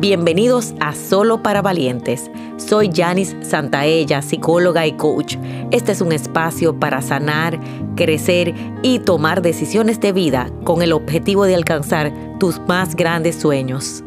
Bienvenidos a Solo para Valientes. Soy Janice Santaella, psicóloga y coach. Este es un espacio para sanar, crecer y tomar decisiones de vida con el objetivo de alcanzar tus más grandes sueños.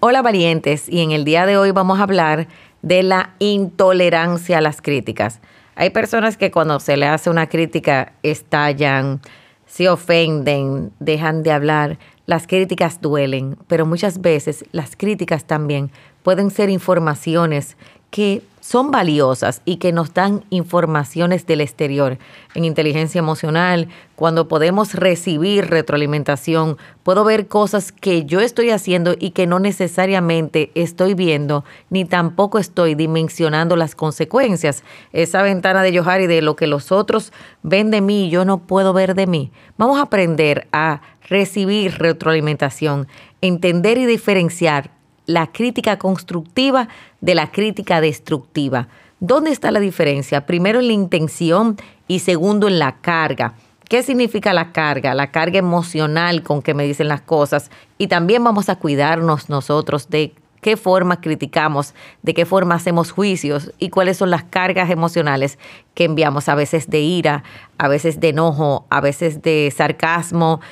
Hola valientes, y en el día de hoy vamos a hablar de la intolerancia a las críticas. Hay personas que cuando se le hace una crítica estallan, se ofenden, dejan de hablar, las críticas duelen, pero muchas veces las críticas también pueden ser informaciones que son valiosas y que nos dan informaciones del exterior. En inteligencia emocional, cuando podemos recibir retroalimentación, puedo ver cosas que yo estoy haciendo y que no necesariamente estoy viendo, ni tampoco estoy dimensionando las consecuencias. Esa ventana de Johari de lo que los otros ven de mí yo no puedo ver de mí. Vamos a aprender a recibir retroalimentación, entender y diferenciar la crítica constructiva de la crítica destructiva. ¿Dónde está la diferencia? Primero en la intención y segundo en la carga. ¿Qué significa la carga? La carga emocional con que me dicen las cosas. Y también vamos a cuidarnos nosotros de qué forma criticamos, de qué forma hacemos juicios y cuáles son las cargas emocionales que enviamos a veces de ira, a veces de enojo, a veces de sarcasmo,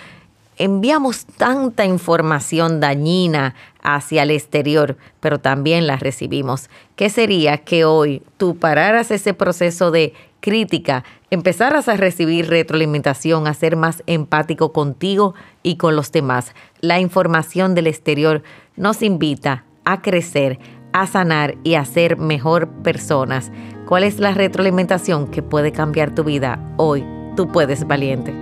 enviamos tanta información dañina hacia el exterior, pero también la recibimos. ¿Qué sería que hoy tú pararas ese proceso de crítica, empezaras a recibir retroalimentación, a ser más empático contigo y con los demás? La información del exterior nos invita a crecer, a sanar y a ser mejor personas. ¿Cuál es la retroalimentación que puede cambiar tu vida hoy? Tú puedes, valiente.